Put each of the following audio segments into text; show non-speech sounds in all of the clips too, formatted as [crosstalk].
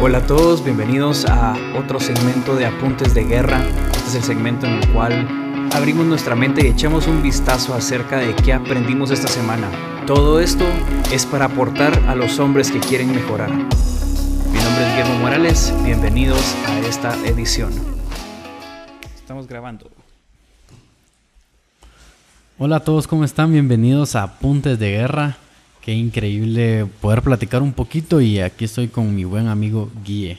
Hola a todos, bienvenidos a otro segmento de Apuntes de Guerra. Este es el segmento en el cual abrimos nuestra mente y echamos un vistazo acerca de qué aprendimos esta semana. Todo esto es para aportar a los hombres que quieren mejorar. Mi nombre es Guillermo Morales, bienvenidos a esta edición. Estamos grabando. Hola a todos, ¿cómo están? Bienvenidos a Apuntes de Guerra. Qué increíble poder platicar un poquito y aquí estoy con mi buen amigo Guille.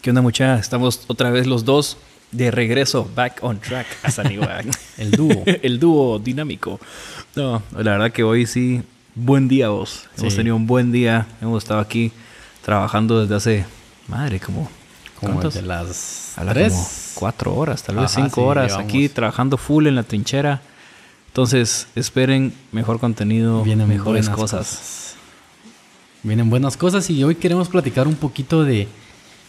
¿Qué onda mucha? Estamos otra vez los dos de regreso, back on track a San [laughs] El dúo. [laughs] El dúo dinámico. No, la verdad que hoy sí, buen día vos. Hemos Sí. tenido un buen día. Hemos estado aquí trabajando desde hace, madre, como... Como ¿cuántos? de las tres. como cuatro horas, tal vez Ajá, cinco sí, horas llevamos. aquí trabajando full en la trinchera. Entonces, esperen mejor contenido, Vienen mejores cosas. Vienen buenas cosas y hoy queremos platicar un poquito de,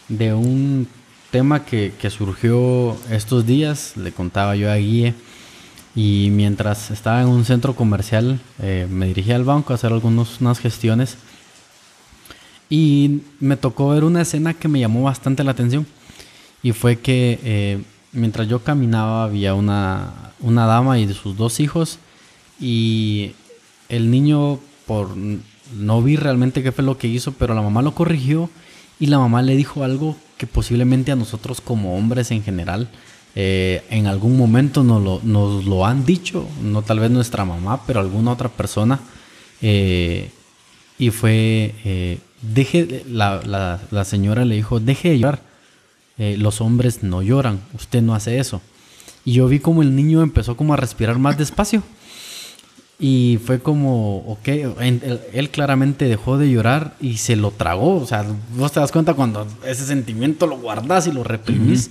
de un tema que, que surgió estos días. Le contaba yo a Guille y mientras estaba en un centro comercial eh, me dirigí al banco a hacer algunas unas gestiones y me tocó ver una escena que me llamó bastante la atención y fue que eh, mientras yo caminaba había una, una dama y sus dos hijos y el niño por no vi realmente qué fue lo que hizo pero la mamá lo corrigió y la mamá le dijo algo que posiblemente a nosotros como hombres en general eh, en algún momento nos lo, nos lo han dicho no tal vez nuestra mamá pero alguna otra persona eh, y fue eh, deje la, la- la señora le dijo deje de llorar eh, los hombres no lloran, usted no hace eso. Y yo vi como el niño empezó como a respirar más despacio. Y fue como, ok, él, él claramente dejó de llorar y se lo tragó. O sea, vos te das cuenta cuando ese sentimiento lo guardas y lo reprimís.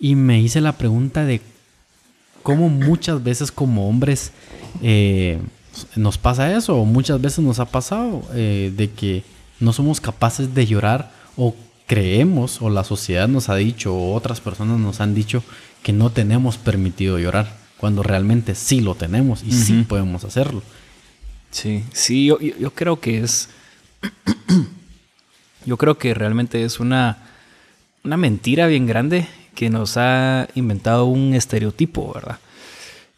Y me hice la pregunta de cómo muchas veces como hombres eh, nos pasa eso, o muchas veces nos ha pasado, eh, de que no somos capaces de llorar o creemos, o la sociedad nos ha dicho, o otras personas nos han dicho que no tenemos permitido llorar, cuando realmente sí lo tenemos y sí podemos hacerlo. Sí, sí, yo, yo, yo creo que es. [clears throat] yo creo que realmente es una, una mentira bien grande que nos ha inventado un estereotipo, ¿verdad?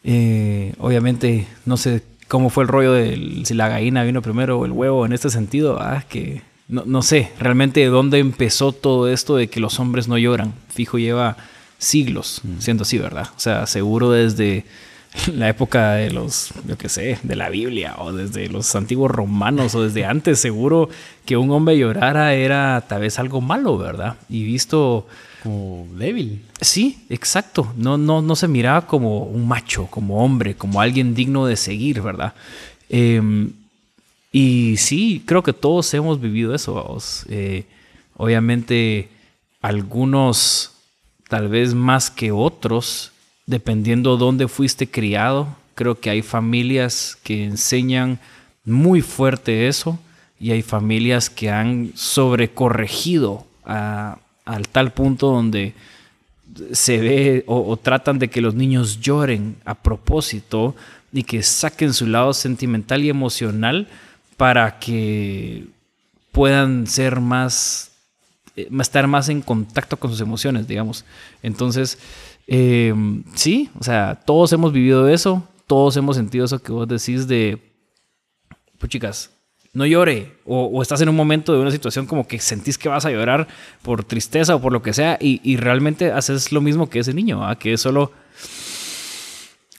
Eh, obviamente, no sé cómo fue el rollo de si la gallina vino primero o el huevo en este sentido, ah, que no, no sé realmente de dónde empezó todo esto de que los hombres no lloran. Fijo, lleva siglos siendo así, ¿verdad? O sea, seguro desde [laughs] la época de los, yo qué sé, de la Biblia o desde los antiguos romanos o desde [laughs] antes, seguro que un hombre llorara era tal vez algo malo, ¿verdad? Y visto, Como débil. sí, exacto, no, no, no se miraba como un macho, como hombre, como alguien digno de seguir, ¿verdad? Em, y sí, creo que todos hemos vivido eso. vamos. Eh, obviamente, algunos tal vez más que otros, dependiendo dónde fuiste criado. Creo que hay familias que enseñan muy fuerte eso y hay familias que han sobrecorregido al tal punto donde se ve o tratan de que los niños lloren a propósito y que saquen su lado sentimental y emocional para que puedan ser más, eh, estar más en contacto con sus emociones, digamos. Entonces, eh, sí, o sea, todos hemos vivido eso, todos hemos sentido eso que vos decís de, pues chicas, no llore, o, estás en un momento de una situación como que sentís que vas a llorar por tristeza o por lo que sea, y, y realmente haces lo mismo que ese niño, ¿ah? que es solo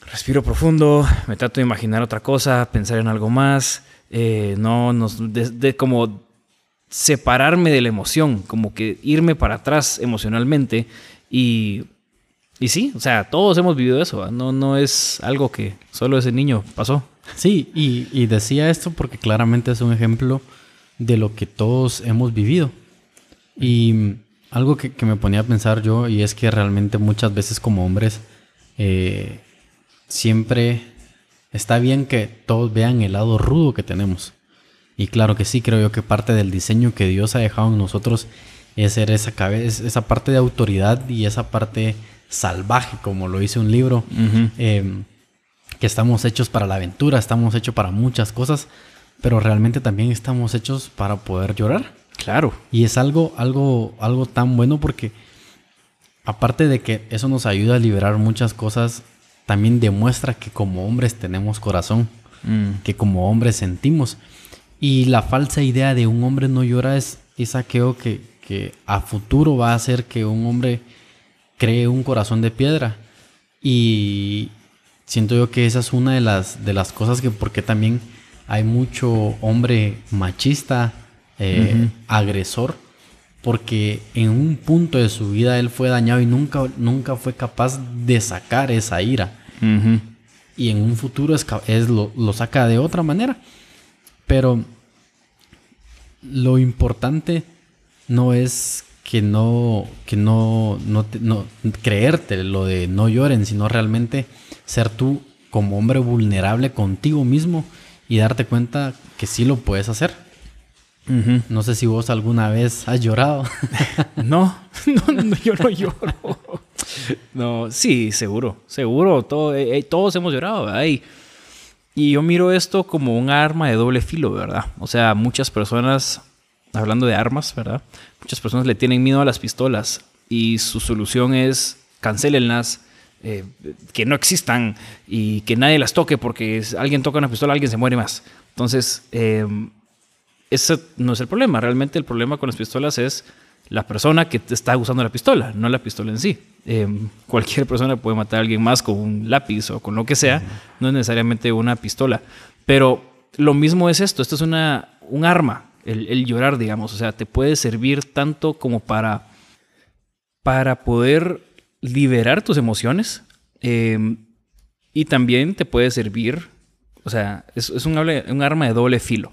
respiro profundo, me trato de imaginar otra cosa, pensar en algo más, eh, no, nos, de, de como separarme de la emoción, como que irme para atrás emocionalmente y, y sí, o sea, todos hemos vivido eso, no, no es algo que solo ese niño pasó. Sí, y, y decía esto porque claramente es un ejemplo de lo que todos hemos vivido. Y algo que, me ponía a pensar yo, y es que realmente muchas veces como hombres, eh, siempre está bien que todos vean el lado rudo que tenemos. Y claro que sí, creo yo que parte del diseño que Dios ha dejado en nosotros es ser esa, cabeza, esa parte de autoridad y esa parte salvaje, como lo dice un libro, em, que estamos hechos para la aventura, estamos hechos para muchas cosas, pero realmente también estamos hechos para poder llorar. Claro. Y es algo, algo, algo tan bueno porque aparte de que eso nos ayuda a liberar muchas cosas, también demuestra que como hombres tenemos corazón, mm. que como hombres sentimos. Y la falsa idea de un hombre no llora es, es aquello que, que a futuro va a hacer que un hombre cree un corazón de piedra. Y siento yo que esa es una de las, de las cosas que, porque también hay mucho hombre machista, eh, agresor, porque en un punto de su vida él fue dañado y nunca, nunca fue capaz de sacar esa ira. Y en un futuro es, es lo, lo, saca de otra manera. Pero lo importante no es que no, que no, no, no creerte lo de no lloren, sino realmente ser tú como hombre vulnerable contigo mismo y darte cuenta que sí lo puedes hacer. No sé si vos alguna vez has llorado. [laughs] [laughs] no, no, yo no lloro. [laughs] no, sí, seguro, seguro. Todo, eh, eh, todos hemos llorado, ¿verdad? Y, yo miro esto como un arma de doble filo, ¿verdad? O sea, muchas personas, hablando de armas, ¿verdad? Muchas personas le tienen miedo a las pistolas y su solución es cancelenlas. Eh, que no existan y que nadie las toque porque alguien toca una pistola, alguien se muere más. Entonces, eh, ese no es el problema. Realmente el problema con las pistolas es la persona que está usando la pistola, no la pistola en sí. Em, cualquier persona puede matar a alguien más con un lápiz o con lo que sea, no es necesariamente una pistola. Pero lo mismo es esto, esto es una, un arma, el, llorar, digamos, o sea, te puede servir tanto como para, para poder liberar tus emociones em, y también te puede servir, o sea, es, es un, un arma de doble filo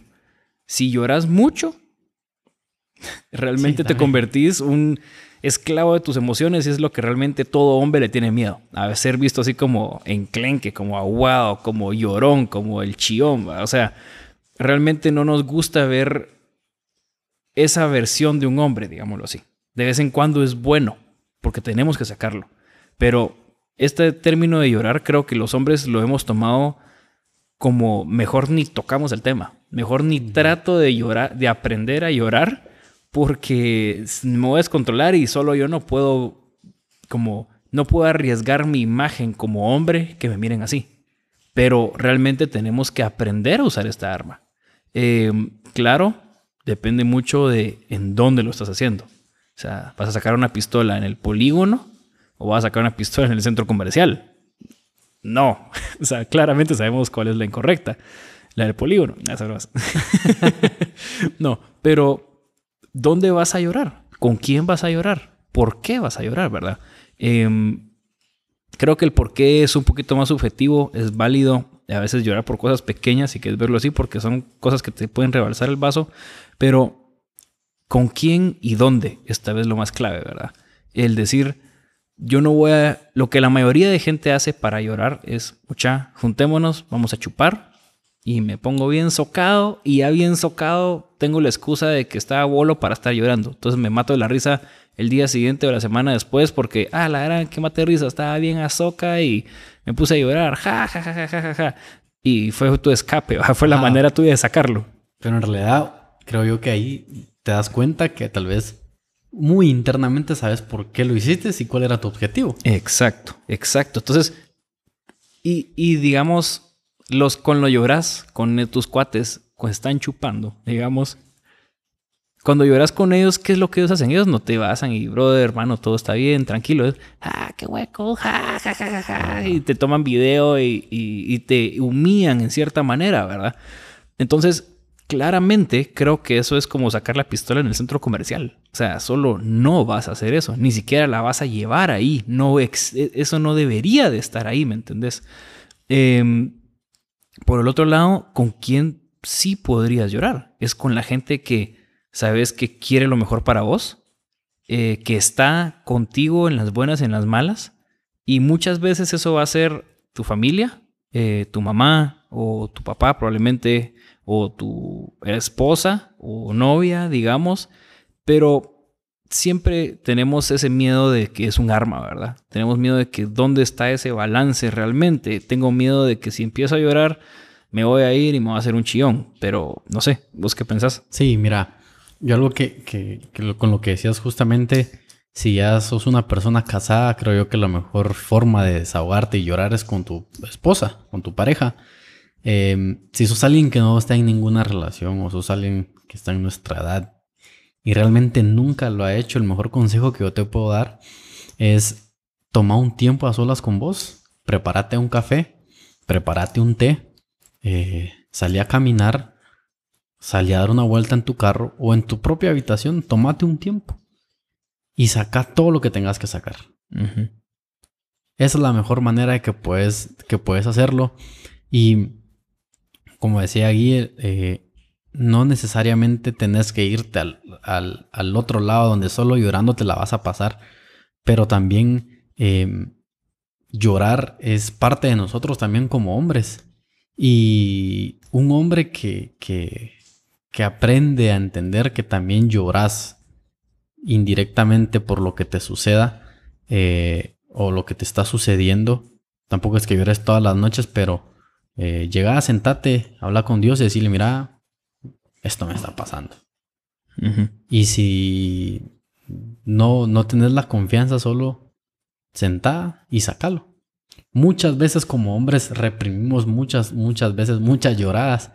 si lloras mucho, realmente te convertís un esclavo de tus emociones y es lo que realmente todo hombre le tiene miedo. A ser visto así como enclenque, como aguado, como llorón, como el chión. O sea, realmente no nos gusta ver esa versión de un hombre, digámoslo así. De vez en cuando es bueno, porque tenemos que sacarlo. Pero este término de llorar creo que los hombres lo hemos tomado como mejor ni tocamos el tema. Mejor ni trato de llorar, de aprender a llorar, porque me voy a descontrolar y solo yo no puedo, como, no puedo arriesgar mi imagen como hombre que me miren así. Pero realmente tenemos que aprender a usar esta arma. Em, claro, depende mucho de en dónde lo estás haciendo. O sea, vas a sacar una pistola en el polígono o vas a sacar una pistola en el centro comercial. No, [laughs] o sea, claramente sabemos cuál es la incorrecta. La del polígono. [laughs] no, pero ¿dónde vas a llorar? ¿Con quién vas a llorar? ¿Por qué vas a llorar, verdad? Em, creo que el por qué es un poquito más subjetivo, es válido a veces llorar por cosas pequeñas y que es verlo así porque son cosas que te pueden rebalsar el vaso, pero ¿con quién y dónde? Esta vez lo más clave, ¿verdad? El decir, yo no voy a... Lo que la mayoría de gente hace para llorar es, mucha, juntémonos, vamos a chupar y me pongo bien socado y ya bien socado tengo la excusa de que estaba bolo para estar llorando. Entonces me mato de la risa el día siguiente o la semana después porque, ah, la gran que mate risa, estaba bien a soca y me puse a llorar, ja, ja, ja, ja, ja, ja. Y fue tu escape, [laughs] fue la manera tuya de sacarlo. Pero en realidad creo yo que ahí te das cuenta que tal vez muy internamente sabes por qué lo hiciste y cuál era tu objetivo. Exacto, exacto. Entonces, y, y digamos, los con lo lloras, con tus cuates, cuando están chupando, digamos, cuando lloras con ellos, ¿qué es lo que ellos hacen? Ellos no te basan y, brother, hermano, todo está bien, tranquilo. ah, qué hueco, ja, ja, ja, ja, y te toman video y, y, y te humillan en cierta manera, ¿verdad? Entonces, claramente creo que eso es como sacar la pistola en el centro comercial. O sea, solo no vas a hacer eso, ni siquiera la vas a llevar ahí. No e, eso no debería de estar ahí, ¿me entendés? Em, por el otro lado, ¿con quién sí podrías llorar. Es con la gente que sabes que quiere lo mejor para vos, eh, que está contigo en las buenas y en las malas. Y muchas veces eso va a ser tu familia, eh, tu mamá o tu papá probablemente, o tu esposa o novia, digamos. Pero siempre tenemos ese miedo de que es un arma, ¿verdad? Tenemos miedo de que dónde está ese balance realmente. Tengo miedo de que si empiezo a llorar, me voy a ir y me voy a hacer un chillón. Pero no sé, ¿vos qué pensás? Sí, mira, yo algo que, que, con lo que decías justamente, si ya sos una persona casada, creo yo que la mejor forma de desahogarte y llorar es con tu esposa, con tu pareja. Em, si sos alguien que no está en ninguna relación o sos alguien que está en nuestra edad y realmente nunca lo ha hecho, el mejor consejo que yo te puedo dar es tomar un tiempo a solas con vos, prepárate un café, prepárate un té, eh, salí a caminar, salí a dar una vuelta en tu carro o en tu propia habitación, tómate un tiempo y saca todo lo que tengas que sacar. Esa es la mejor manera de que puedes, que puedes hacerlo. Y como decía Guy, eh, no necesariamente tenés que irte al, otro lado donde solo llorando te la vas a pasar, pero también em, llorar es parte de nosotros también como hombres. Y un hombre que, que, que aprende a entender que también lloras indirectamente por lo que te suceda eh, o lo que te está sucediendo. Tampoco es que llores todas las noches, pero eh, llega, sentate, habla con Dios y decirle, mira, esto me está pasando. Y si no, no tenés la confianza, solo sentá y sacalo. Muchas veces como hombres reprimimos muchas, muchas veces, muchas lloradas.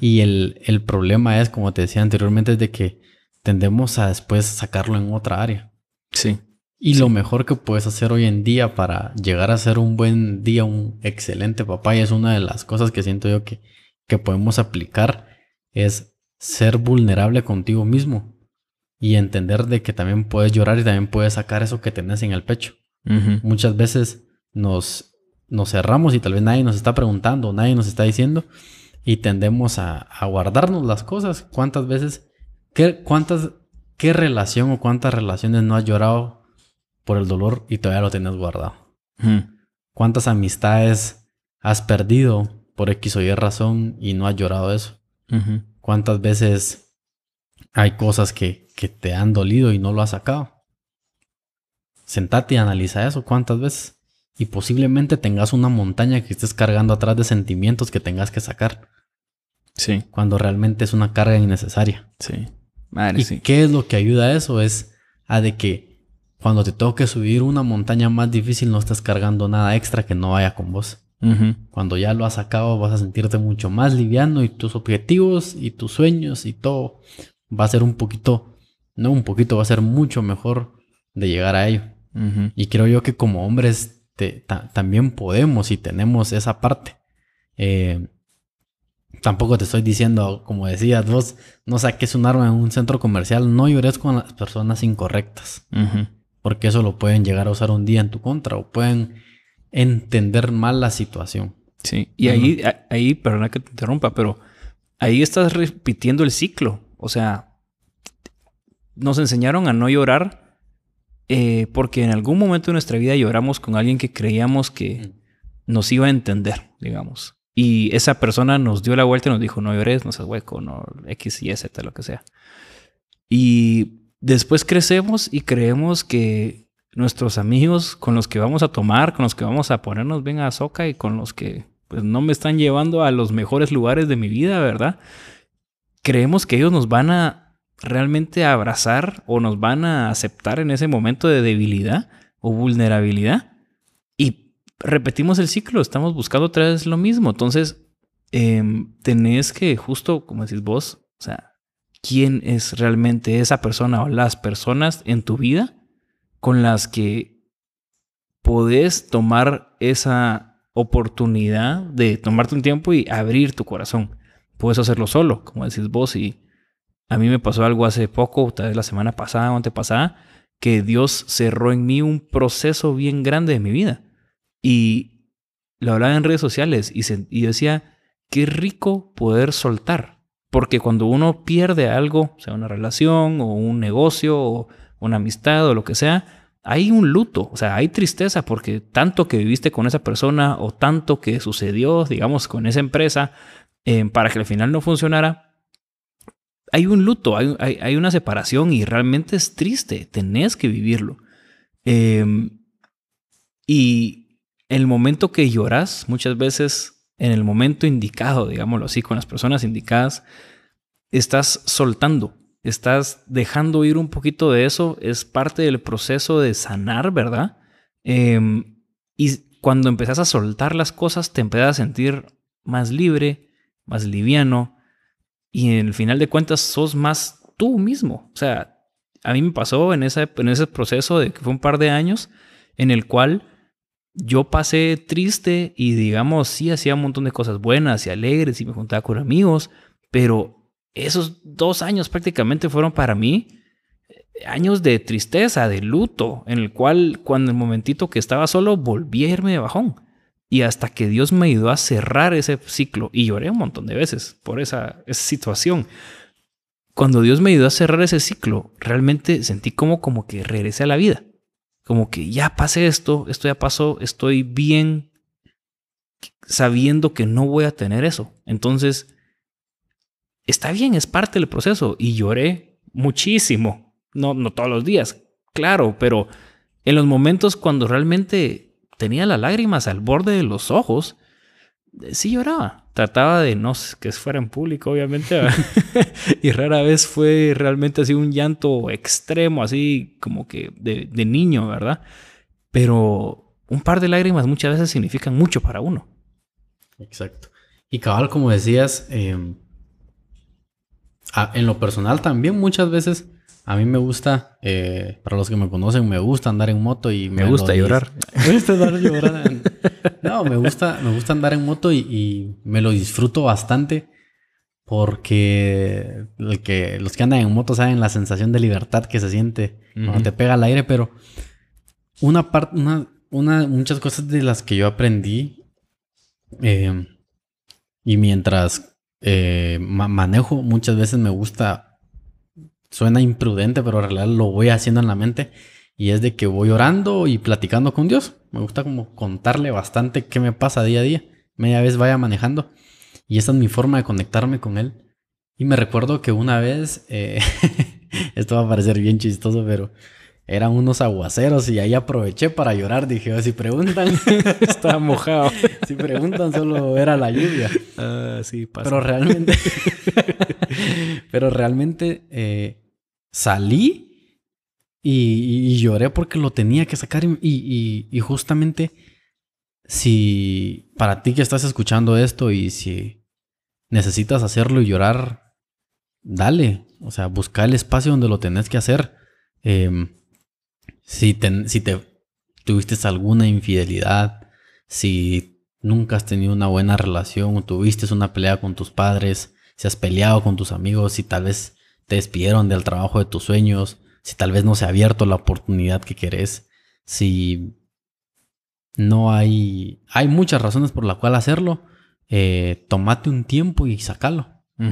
Y el, el, problema es, como te decía anteriormente, es de que tendemos a después sacarlo en otra área. Sí. Y lo mejor que puedes hacer hoy en día para llegar a ser un buen día, un excelente papá, y es una de las cosas que siento yo que, que podemos aplicar, es ser vulnerable contigo mismo y entender de que también puedes llorar y también puedes sacar eso que tenés en el pecho. Muchas veces nos, nos cerramos y tal vez nadie nos está preguntando, nadie nos está diciendo y tendemos a, a guardarnos las cosas. ¿Cuántas veces ¿Qué, cuántas, ¿Qué relación o cuántas relaciones no has llorado por el dolor y todavía lo tienes guardado? ¿Cuántas amistades has perdido por X o Y razón y no has llorado eso? ¿Cuántas veces hay cosas que, que, te han dolido y no lo has sacado? Sentate y analiza eso. ¿Cuántas veces? Y posiblemente tengas una montaña que estés cargando atrás de sentimientos que tengas que sacar. Sí. Cuando realmente es una carga innecesaria. Sí. ¿Y qué es lo que ayuda a eso? Es a de que cuando te toque subir una montaña más difícil no estás cargando nada extra que no vaya con vos. Cuando ya lo has sacado vas a sentirte mucho más liviano y tus objetivos y tus sueños y todo va a ser un poquito, no un poquito, va a ser mucho mejor de llegar a ello. Y creo yo que como hombres también podemos y tenemos esa parte. Eh, Tampoco te estoy diciendo, como decías vos, no saques un arma en un centro comercial, no llores con las personas incorrectas. Porque eso lo pueden llegar a usar un día en tu contra o pueden entender mal la situación. Sí, y ahí, ahí, perdona que te interrumpa, pero ahí estás repitiendo el ciclo. O sea, nos enseñaron a no llorar eh, porque en algún momento de nuestra vida lloramos con alguien que creíamos que nos iba a entender, digamos. Y esa persona nos dio la vuelta y nos dijo, no llores, no seas hueco, no X, Y, Z, lo que sea. Y después crecemos y creemos que nuestros amigos con los que vamos a tomar, con los que vamos a ponernos bien a soca y con los que pues no me están llevando a los mejores lugares de mi vida, ¿verdad? Creemos que ellos nos van a realmente abrazar o nos van a aceptar en ese momento de debilidad o vulnerabilidad repetimos el ciclo, estamos buscando otra vez lo mismo. Entonces, em, tenés que, justo como decís vos, o sea, quién es realmente esa persona o las personas en tu vida con las que podés tomar esa oportunidad de tomarte un tiempo y abrir tu corazón. Puedes hacerlo solo, como decís vos, y a mí me pasó algo hace poco, tal vez la semana pasada o antepasada, que Dios cerró en mí un proceso bien grande de mi vida. Y lo hablaba en redes sociales y, yo decía, qué rico poder soltar. Porque cuando uno pierde algo, sea una relación o un negocio o una amistad o lo que sea, hay un luto, o sea, hay tristeza porque tanto que viviste con esa persona o tanto que sucedió, digamos, con esa empresa eh, para que al final no funcionara, hay un luto, hay, una separación y realmente es triste, tenés que vivirlo. Em, y el momento que lloras, muchas veces en el momento indicado, digámoslo así, con las personas indicadas, estás soltando, estás dejando ir un poquito de eso, es parte del proceso de sanar, ¿verdad? Em, y cuando empezás a soltar las cosas, te empiezas a sentir más libre, más liviano, y en el final de cuentas sos más tú mismo. O sea, a mí me pasó en, en ese proceso de que fue un par de años en el cual yo pasé triste y digamos, sí hacía un montón de cosas buenas y alegres y me juntaba con amigos, pero esos dos años prácticamente fueron para mí eh, años de tristeza, de luto, en el cual cuando el momentito que estaba solo volví a irme de bajón. Y hasta que Dios me ayudó a cerrar ese ciclo, y lloré un montón de veces por esa, situación. Cuando Dios me ayudó a cerrar ese ciclo, realmente sentí como, como que regresé a la vida como que ya pasé esto, esto ya pasó, estoy bien sabiendo que no voy a tener eso. Entonces, está bien, es parte del proceso. Y lloré muchísimo. No, no todos los días, claro, pero en los momentos cuando realmente tenía las lágrimas al borde de los ojos, sí lloraba. Trataba de no que fuera en público, obviamente. [laughs] y rara vez fue realmente así un llanto extremo, así como que de, niño, ¿verdad? Pero un par de lágrimas muchas veces significan mucho para uno. Exacto. Y cabal, como decías, em, en lo personal también muchas veces a mí me gusta, eh, para los que me conocen, me gusta andar en moto y me, gusta llorar. [laughs] Me gusta andar llorando. No, me gusta, me gusta andar en moto y, me lo disfruto bastante porque que, los que andan en moto saben la sensación de libertad que se siente cuando te pega el aire, pero una parte, una, una, muchas cosas de las que yo aprendí eh, y mientras eh, manejo, muchas veces me gusta suena imprudente, pero en realidad lo voy haciendo en la mente. Y es de que voy orando y platicando con Dios. Me gusta como contarle bastante qué me pasa día a día. Media vez vaya manejando. Y esa es mi forma de conectarme con Él. Y me recuerdo que una vez, eh, [laughs] esto va a parecer bien chistoso, pero eran unos aguaceros y ahí aproveché para llorar. Dije, oh, si preguntan, [laughs] estaba mojado. si preguntan, solo era la lluvia. Ah, sí, pasa. Pero realmente, [laughs] pero realmente eh, salí y, lloré porque lo tenía que sacar. Y, justamente, si para ti que estás escuchando esto y si necesitas hacerlo y llorar, dale. O sea, busca el espacio donde lo tenés que hacer. Em, si, si te tuviste alguna infidelidad, si nunca has tenido una buena relación o tuviste una pelea con tus padres, si has peleado con tus amigos, si tal vez te despidieron del trabajo de tus sueños, si tal vez no se ha abierto la oportunidad que querés, si no hay... Hay muchas razones por las cuales hacerlo. Eh, tomate un tiempo y sacalo.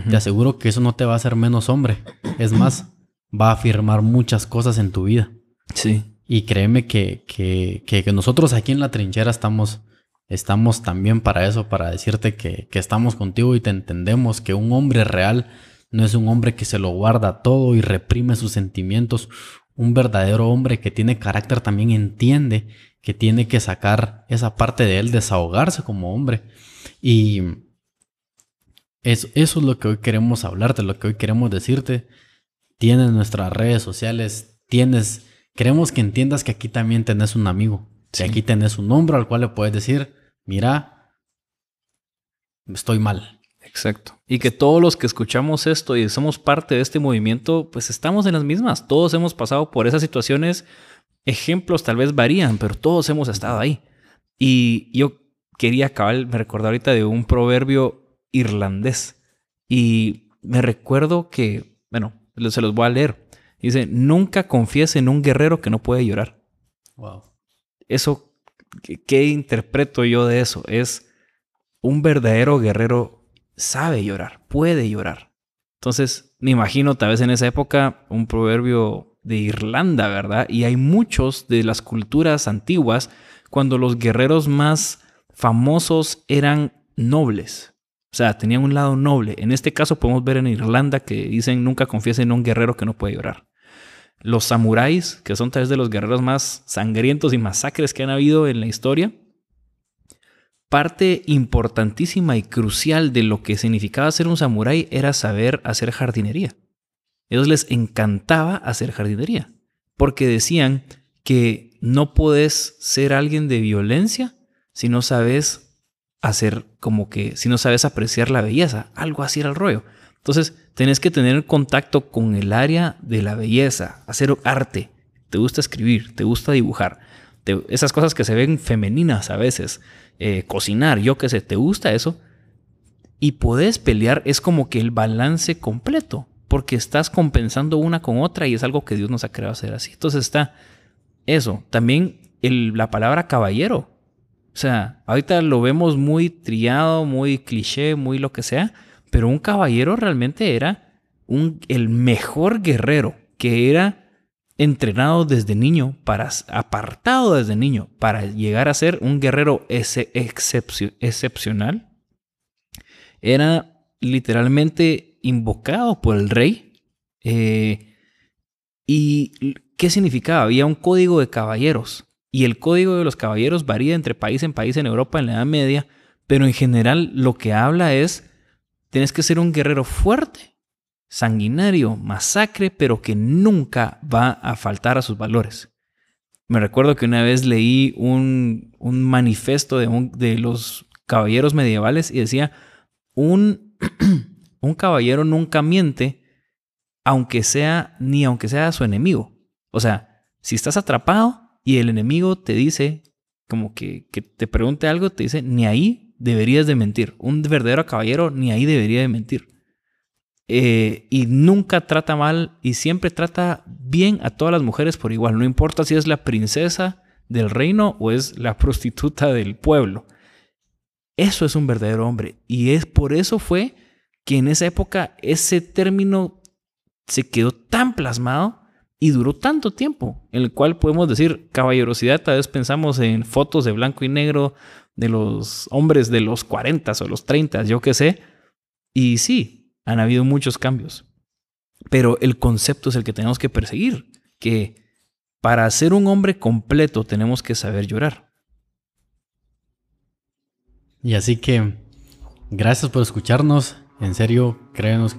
Te aseguro que eso no te va a hacer menos hombre. Es más, va a afirmar muchas cosas en tu vida. Sí. Y créeme que, que, que, nosotros aquí en la trinchera estamos, estamos también para eso, para decirte que, que estamos contigo y te entendemos que un hombre real no es un hombre que se lo guarda todo y reprime sus sentimientos. Un verdadero hombre que tiene carácter también entiende que tiene que sacar esa parte de él, desahogarse como hombre. Y eso, eso es lo que hoy queremos hablarte, lo que hoy queremos decirte. Tienes nuestras redes sociales, tienes... Queremos que entiendas que aquí también tenés un amigo. Si aquí tenés un hombre al cual le puedes decir, mira, estoy mal. Exacto. Y que todos los que escuchamos esto y somos parte de este movimiento, pues estamos en las mismas. Todos hemos pasado por esas situaciones. Ejemplos tal vez varían, pero todos hemos estado ahí. Y yo quería acabar, me recordé ahorita de un proverbio irlandés. Y me recuerdo que, bueno, se los voy a leer. Dice, nunca confíes en un guerrero que no puede llorar. Wow. Eso, ¿qué interpreto yo de eso? Es un verdadero guerrero sabe llorar, puede llorar. Entonces, me imagino tal vez en esa época un proverbio de Irlanda, ¿verdad? Y hay muchos de las culturas antiguas cuando los guerreros más famosos eran nobles. O sea, tenían un lado noble. En este caso podemos ver en Irlanda que dicen nunca confíes en un guerrero que no puede llorar. Los samuráis, que son tal vez de los guerreros más sangrientos y masacres que han habido en la historia, parte importantísima y crucial de lo que significaba ser un samurái era saber hacer jardinería. Ellos les encantaba hacer jardinería, porque decían que no puedes ser alguien de violencia si no sabes hacer como que, si no sabes apreciar la belleza, algo así era el rollo. Entonces, tenés que tener contacto con el área de la belleza, hacer arte, te gusta escribir, te gusta dibujar, esas cosas que se ven femeninas a veces, eh, cocinar, yo qué sé, ¿te gusta eso? Y podés pelear, es como que el balance completo, porque estás compensando una con otra y es algo que Dios nos ha creado hacer así. Entonces está eso. También la palabra caballero. O sea, ahorita lo vemos muy triado, muy cliché, muy lo que sea, pero un caballero realmente era un, el mejor guerrero, que era entrenado desde niño, para, apartado desde niño, para llegar a ser un guerrero ese excepcional, era literalmente invocado por el rey. Eh, ¿Y qué significaba? Había un código de caballeros. Y el código de los caballeros varía entre país en país en Europa en la Edad Media, pero en general lo que habla es, tienes que ser un guerrero fuerte sanguinario, masacre, pero que nunca va a faltar a sus valores. Me recuerdo que una vez leí un, manifiesto de, de, los caballeros medievales y decía, un, [clears throat] un caballero nunca miente, aunque sea, ni aunque sea su enemigo. O sea, si estás atrapado y el enemigo te dice, como que, que te pregunte algo, te dice, ni ahí deberías de mentir. Un verdadero caballero ni ahí debería de mentir. Eh, y nunca trata mal y siempre trata bien a todas las mujeres por igual. No importa si es la princesa del reino o es la prostituta del pueblo. Eso es un verdadero hombre. Y es por eso fue que en esa época ese término se quedó tan plasmado y duró tanto tiempo, en el cual podemos decir caballerosidad, tal vez pensamos en fotos de blanco y negro de los hombres de los 40 o los 30, yo qué sé. Y sí, han habido muchos cambios. Pero el concepto es el que tenemos que perseguir, que para ser un hombre completo tenemos que saber llorar. Y así que, gracias por escucharnos. En serio, créenos,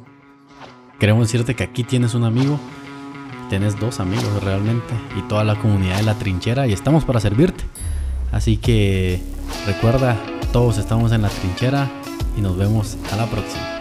queremos decirte que aquí tienes un amigo, tienes dos amigos realmente, y toda la comunidad de la trinchera, y estamos para servirte. Así que recuerda, todos estamos en la trinchera y nos vemos a la próxima.